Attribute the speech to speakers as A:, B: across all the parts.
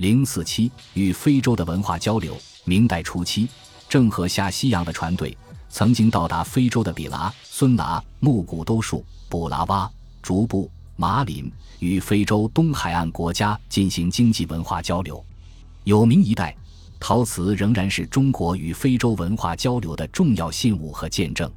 A: 零四七与非洲的文化交流。明代初期，郑和下西洋的船队曾经到达非洲的比拉、孙拿、木古都树、布拉瓦、竹布、马林，与非洲东海岸国家进行经济文化交流。有明一代，陶瓷仍然是中国与非洲文化交流的重要信物和见证。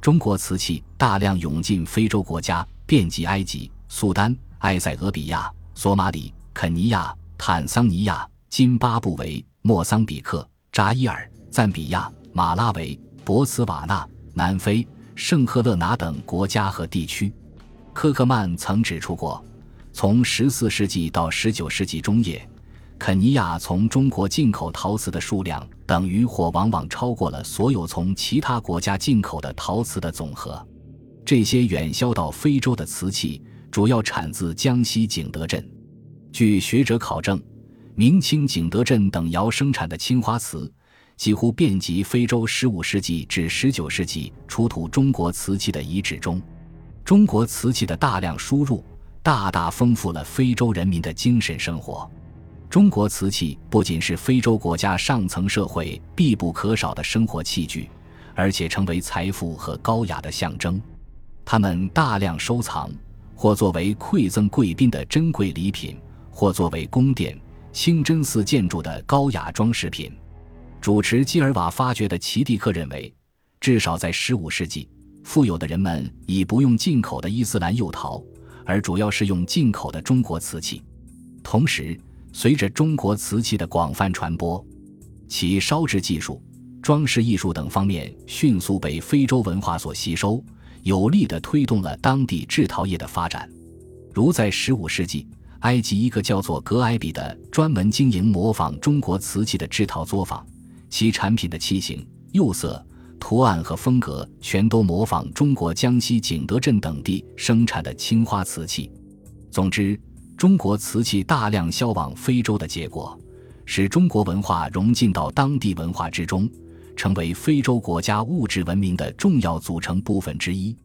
A: 中国瓷器大量涌进非洲国家，遍及埃及、苏丹、埃塞俄比亚、索马里、肯尼亚、坦桑尼亚、津巴布韦、莫桑比克、扎伊尔、赞比亚、马拉维、博茨瓦纳、南非、圣赫勒拿等国家和地区。科克曼曾指出过，从14世纪到19世纪中叶。肯尼亚从中国进口陶瓷的数量等于或往往超过了所有从其他国家进口的陶瓷的总和。这些远销到非洲的瓷器主要产自江西景德镇。据学者考证，明清景德镇等窑生产的青花瓷几乎遍及非洲。15世纪至19世纪出土中国瓷器的遗址中，中国瓷器的大量输入大大丰富了非洲人民的精神生活。中国瓷器不仅是非洲国家上层社会必不可少的生活器具，而且成为财富和高雅的象征。他们大量收藏，或作为馈赠贵宾的珍贵礼品，或作为宫殿、清真寺建筑的高雅装饰品。主持基尔瓦发掘的奇蒂克认为，至少在15世纪，富有的人们已不用进口的伊斯兰釉陶，而主要是用进口的中国瓷器。同时，随着中国瓷器的广泛传播，其烧制技术、装饰艺术等方面迅速被非洲文化所吸收，有力地推动了当地制陶业的发展。如在15世纪，埃及一个叫做格埃比的专门经营模仿中国瓷器的制陶作坊，其产品的器型、釉色、图案和风格全都模仿中国江西景德镇等地生产的青花瓷器。总之。中国瓷器大量销往非洲的结果，使中国文化融进到当地文化之中，成为非洲国家物质文明的重要组成部分之一。